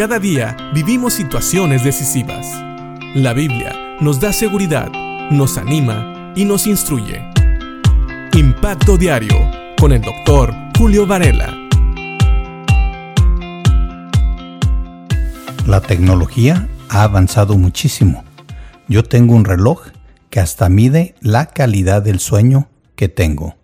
Cada día vivimos situaciones decisivas. La Biblia nos da seguridad, nos anima y nos instruye. Impacto Diario con el doctor Julio Varela. La tecnología ha avanzado muchísimo. Yo tengo un reloj que hasta mide la calidad del sueño que tengo.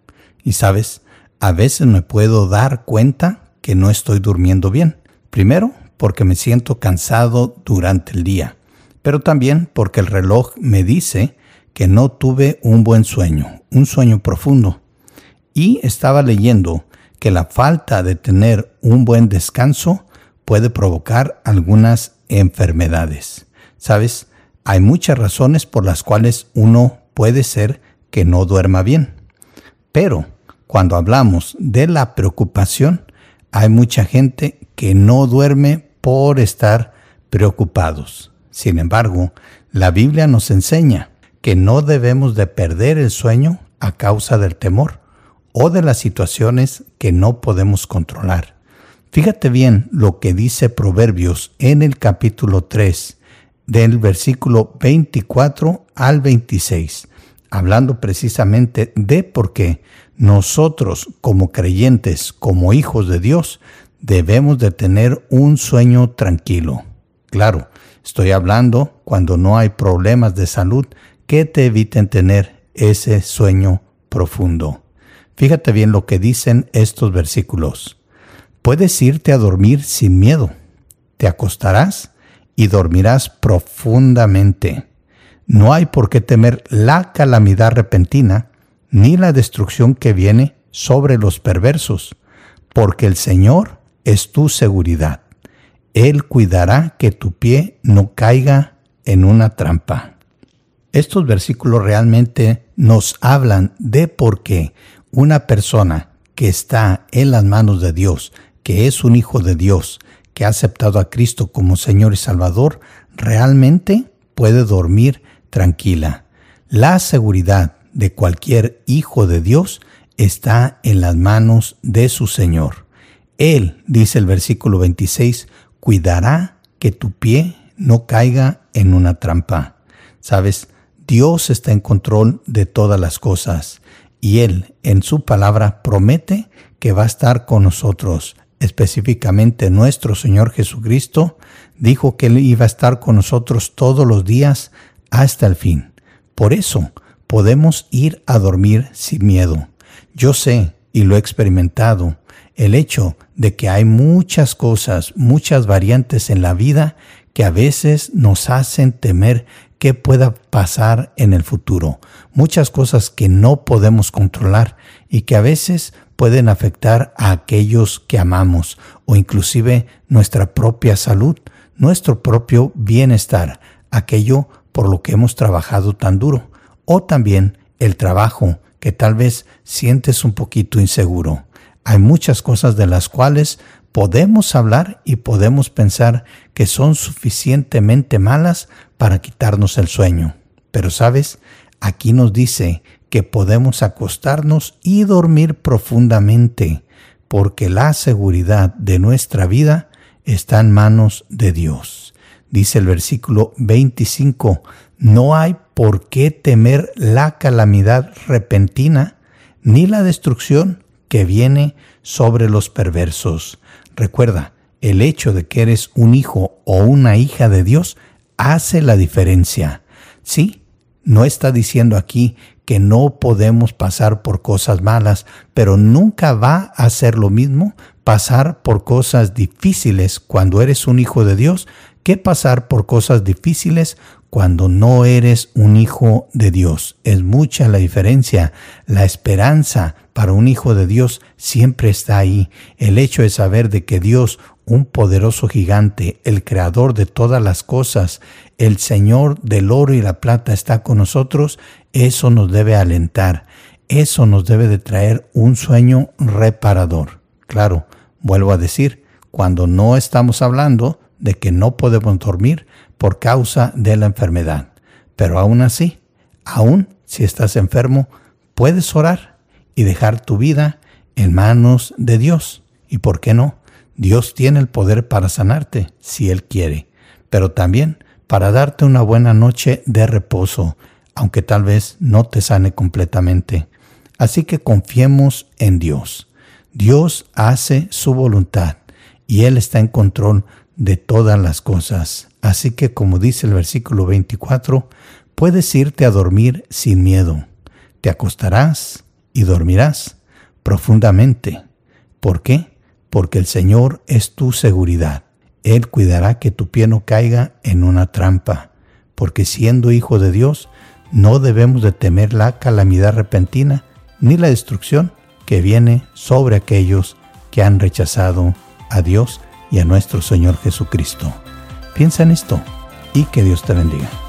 Y sabes, a veces me puedo dar cuenta que no estoy durmiendo bien. Primero, porque me siento cansado durante el día, pero también porque el reloj me dice que no tuve un buen sueño, un sueño profundo. Y estaba leyendo que la falta de tener un buen descanso puede provocar algunas enfermedades. ¿Sabes? Hay muchas razones por las cuales uno puede ser que no duerma bien. Pero cuando hablamos de la preocupación, hay mucha gente que no duerme por estar preocupados. Sin embargo, la Biblia nos enseña que no debemos de perder el sueño a causa del temor o de las situaciones que no podemos controlar. Fíjate bien lo que dice Proverbios en el capítulo 3, del versículo 24 al 26, hablando precisamente de por qué nosotros como creyentes, como hijos de Dios, debemos de tener un sueño tranquilo. Claro, estoy hablando cuando no hay problemas de salud que te eviten tener ese sueño profundo. Fíjate bien lo que dicen estos versículos. Puedes irte a dormir sin miedo. Te acostarás y dormirás profundamente. No hay por qué temer la calamidad repentina ni la destrucción que viene sobre los perversos, porque el Señor es tu seguridad. Él cuidará que tu pie no caiga en una trampa. Estos versículos realmente nos hablan de por qué una persona que está en las manos de Dios, que es un hijo de Dios, que ha aceptado a Cristo como Señor y Salvador, realmente puede dormir tranquila. La seguridad de cualquier hijo de Dios está en las manos de su Señor. Él, dice el versículo 26, cuidará que tu pie no caiga en una trampa. Sabes, Dios está en control de todas las cosas y Él en su palabra promete que va a estar con nosotros. Específicamente nuestro Señor Jesucristo dijo que Él iba a estar con nosotros todos los días hasta el fin. Por eso, podemos ir a dormir sin miedo. Yo sé, y lo he experimentado, el hecho de que hay muchas cosas, muchas variantes en la vida que a veces nos hacen temer qué pueda pasar en el futuro. Muchas cosas que no podemos controlar y que a veces pueden afectar a aquellos que amamos o inclusive nuestra propia salud, nuestro propio bienestar, aquello por lo que hemos trabajado tan duro o también el trabajo que tal vez sientes un poquito inseguro. Hay muchas cosas de las cuales podemos hablar y podemos pensar que son suficientemente malas para quitarnos el sueño. Pero sabes, aquí nos dice que podemos acostarnos y dormir profundamente, porque la seguridad de nuestra vida está en manos de Dios. Dice el versículo 25, no hay por qué temer la calamidad repentina ni la destrucción que viene sobre los perversos. Recuerda, el hecho de que eres un hijo o una hija de Dios hace la diferencia. Sí, no está diciendo aquí que no podemos pasar por cosas malas, pero nunca va a ser lo mismo pasar por cosas difíciles cuando eres un hijo de Dios que pasar por cosas difíciles cuando no eres un hijo de Dios. Es mucha la diferencia. La esperanza para un hijo de Dios siempre está ahí. El hecho de saber de que Dios, un poderoso gigante, el creador de todas las cosas, el Señor del oro y la plata está con nosotros, eso nos debe alentar. Eso nos debe de traer un sueño reparador. Claro, vuelvo a decir, cuando no estamos hablando de que no podemos dormir por causa de la enfermedad. Pero aún así, aún si estás enfermo, puedes orar y dejar tu vida en manos de Dios. ¿Y por qué no? Dios tiene el poder para sanarte si Él quiere, pero también para darte una buena noche de reposo, aunque tal vez no te sane completamente. Así que confiemos en Dios. Dios hace su voluntad y Él está en control de todas las cosas. Así que como dice el versículo 24, puedes irte a dormir sin miedo. Te acostarás y dormirás profundamente. ¿Por qué? Porque el Señor es tu seguridad. Él cuidará que tu pie no caiga en una trampa, porque siendo hijo de Dios, no debemos de temer la calamidad repentina ni la destrucción que viene sobre aquellos que han rechazado a Dios y a nuestro Señor Jesucristo. Piensa en esto y que Dios te bendiga.